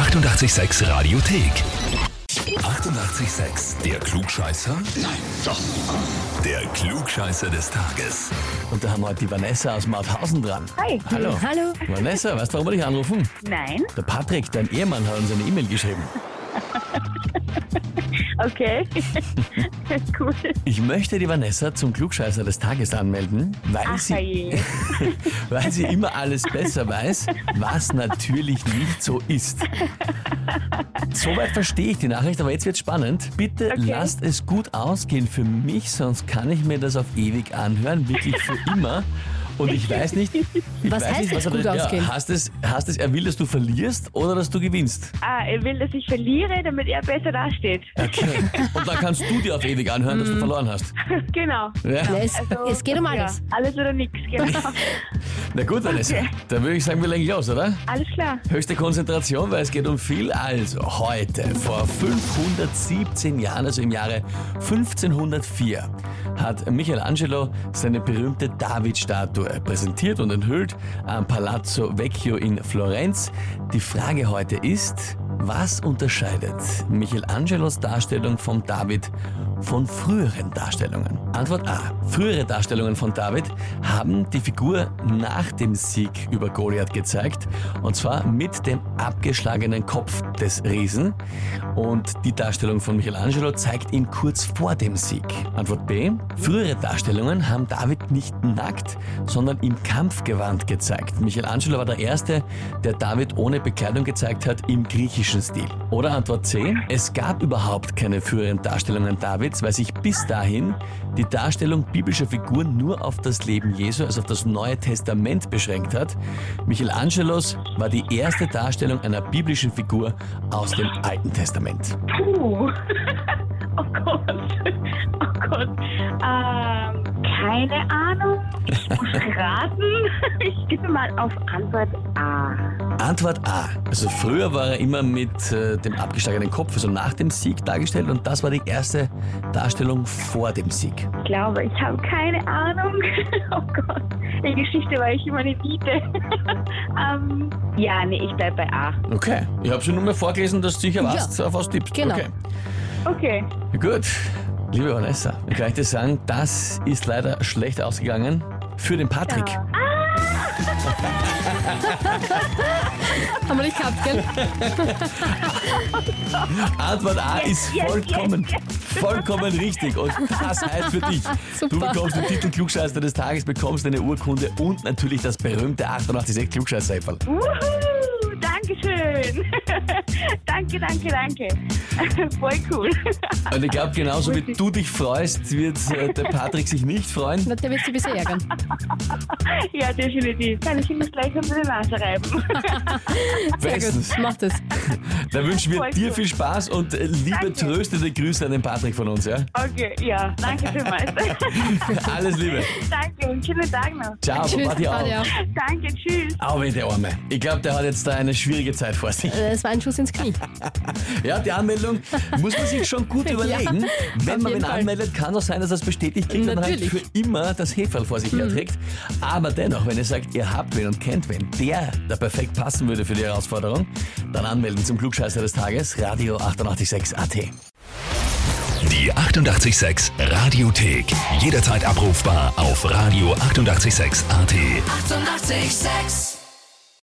886 Radiothek. 88,6. Der Klugscheißer? Nein, doch. Der Klugscheißer des Tages. Und da haben wir heute die Vanessa aus Mauthausen dran. Hi. Hallo. Hallo. Vanessa, weißt du, warum wir dich anrufen? Nein. Der Patrick, dein Ehemann, hat uns eine E-Mail geschrieben. Okay. cool. Ich möchte die Vanessa zum Klugscheißer des Tages anmelden, weil, Ach sie, weil sie immer alles besser weiß, was natürlich nicht so ist. Soweit verstehe ich die Nachricht, aber jetzt wird spannend. Bitte Okay. lasst es gut ausgehen für mich, sonst kann ich mir das auf ewig anhören, wirklich für immer. Und ich weiß nicht, ich Was weiß heißt nicht, es er gut ja, ausgehen? Hast es, hast es, er will, dass du verlierst oder dass du gewinnst? Ah, er will, dass ich verliere, damit er besser dasteht. Okay. Und dann kannst du dir auf ewig anhören, dass du verloren hast. genau. Ja. Ja, es, Also, es geht um alles. Ja, alles oder nichts, genau. Na gut, Vanessa. Okay. Dann würde ich sagen, wir legen los, oder? alles klar. Höchste Konzentration, weil es geht um viel. Also heute, vor 517 Jahren, also im Jahre 1504, hat Michelangelo seine berühmte David-Statue präsentiert und enthüllt am Palazzo Vecchio in Florenz. Die Frage heute ist, was unterscheidet Michelangelos Darstellung von David von früheren Darstellungen? Antwort A. Frühere Darstellungen von David haben die Figur nach dem Sieg über Goliath gezeigt und zwar mit dem abgeschlagenen Kopf des Riesen und die Darstellung von Michelangelo zeigt ihn kurz vor dem Sieg. Antwort B. Frühere Darstellungen haben David nicht nackt, sondern im Kampfgewand gezeigt. Michelangelo war der Erste, der David ohne Bekleidung gezeigt hat im griechischen Stil. Oder Antwort C. Es gab überhaupt keine früheren Darstellungen Davids, weil sich bis dahin die Darstellung biblischer Figuren nur auf das Leben Jesu, also auf das Neue Testament beschränkt hat. Michelangelos war die erste Darstellung einer biblischen Figur aus dem Alten Testament. Puh. Oh Gott. Oh Gott. Ähm, keine Ahnung. Ich muss raten. Ich gebe mal auf Antwort A. Antwort A. Also früher war er immer mit äh, dem abgeschlagenen Kopf, also nach dem Sieg dargestellt und das war die erste Darstellung vor dem Sieg. Ich glaube, ich habe keine Ahnung. Oh Gott. In Geschichte war ich immer eine Niete. ähm, ja, nee, ich bleib bei A. Okay. Ich habe schon nur mal vorgelesen, dass du sicher weißt, auf was tippst. Genau. Okay. Okay. Gut, liebe Vanessa, ich kann ich dir sagen, das ist leider schlecht ausgegangen für den Patrick. Ja. Haben wir nicht gehabt, gell? Antwort A ist vollkommen, vollkommen richtig und das heißt für dich, du Super. bekommst den Titel Klugscheißer des Tages, bekommst eine Urkunde und natürlich das berühmte 886 klugscheißer -Häferl. Danke, danke, danke. Voll cool. Und ich glaube, genauso wie du dich freust, wird äh, der Patrick sich nicht freuen. Na, der wird sich ein bisschen ärgern. ja, definitiv. Kann ich ihm das gleich unter die Nase reiben. Sehr Bestens. gut, mach das. Da wünschen wir Voll dir cool. viel Spaß und äh, liebe Danke. tröstende Grüße an den Patrick von uns. Ja? okay, ja. Danke vielmals. Alles Liebe. danke und schönen Tag noch. Ciao, Tschüss, Papa, dir auch. Danke, tschüss. Au der Arme. Ich glaube, der hat jetzt da eine schwierige Zeit vor sich. Äh, Es war ein Schuss ins Knie. Ja, die Anmeldung muss man sich schon gut Ja, überlegen. Wenn auf man wen Fall. anmeldet, kann es sein, dass er es bestätigt kriegt und halt. Mhm. für immer das Heferl vor sich herträgt. Aber dennoch, wenn ihr sagt, ihr habt wen und kennt wen, der da perfekt passen würde für die Herausforderung, dann anmelden zum Klugscheißer des Tages, Radio 886 AT. Die 88,6 Radiothek. Jederzeit abrufbar auf radio886.at. 88,6. Eighty-eight, sex.